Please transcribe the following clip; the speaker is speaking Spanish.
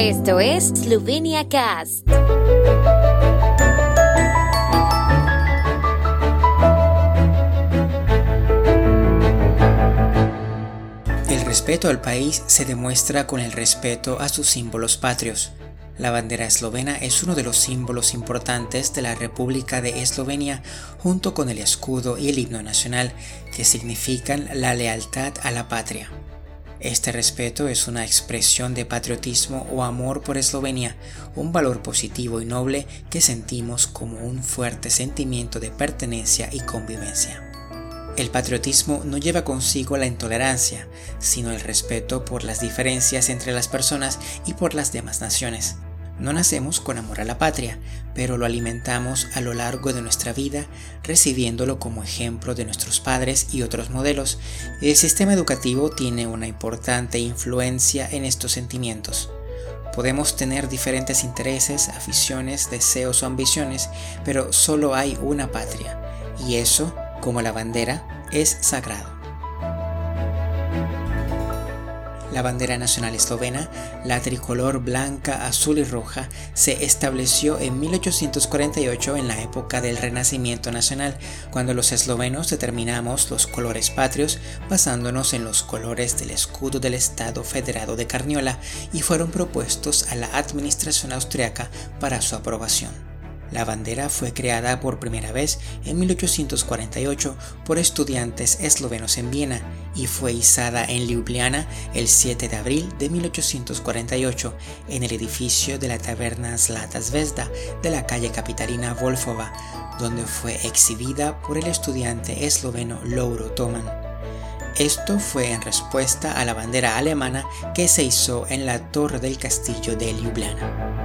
Esto es Slovenia Cast. El respeto al país se demuestra con el respeto a sus símbolos patrios. La bandera eslovena es uno de los símbolos importantes de la República de Eslovenia junto con el escudo y el himno nacional, que significan la lealtad a la patria. Este respeto es una expresión de patriotismo o amor por Eslovenia, un valor positivo y noble que sentimos como un fuerte sentimiento de pertenencia y convivencia. El patriotismo no lleva consigo la intolerancia, sino el respeto por las diferencias entre las personas y por las demás naciones. No nacemos con amor a la patria, pero lo alimentamos a lo largo de nuestra vida, recibiéndolo como ejemplo de nuestros padres y otros modelos. El sistema educativo tiene una importante influencia en estos sentimientos. Podemos tener diferentes intereses, aficiones, deseos o ambiciones, pero solo hay una patria, y eso, como la bandera, es sagrado. La bandera nacional eslovena, la tricolor blanca, azul y roja, se estableció en 1848 en la época del Renacimiento Nacional, cuando los eslovenos determinamos los colores patrios basándonos en los colores del escudo del Estado Federado de Carniola y fueron propuestos a la administración austriaca para su aprobación. La bandera fue creada por primera vez en 1848 por estudiantes eslovenos en Viena y fue izada en Ljubljana el 7 de abril de 1848 en el edificio de la taberna Zlata Zvezda de la calle capitalina Wolfova, donde fue exhibida por el estudiante esloveno Lauro Toman. Esto fue en respuesta a la bandera alemana que se izó en la torre del castillo de Ljubljana.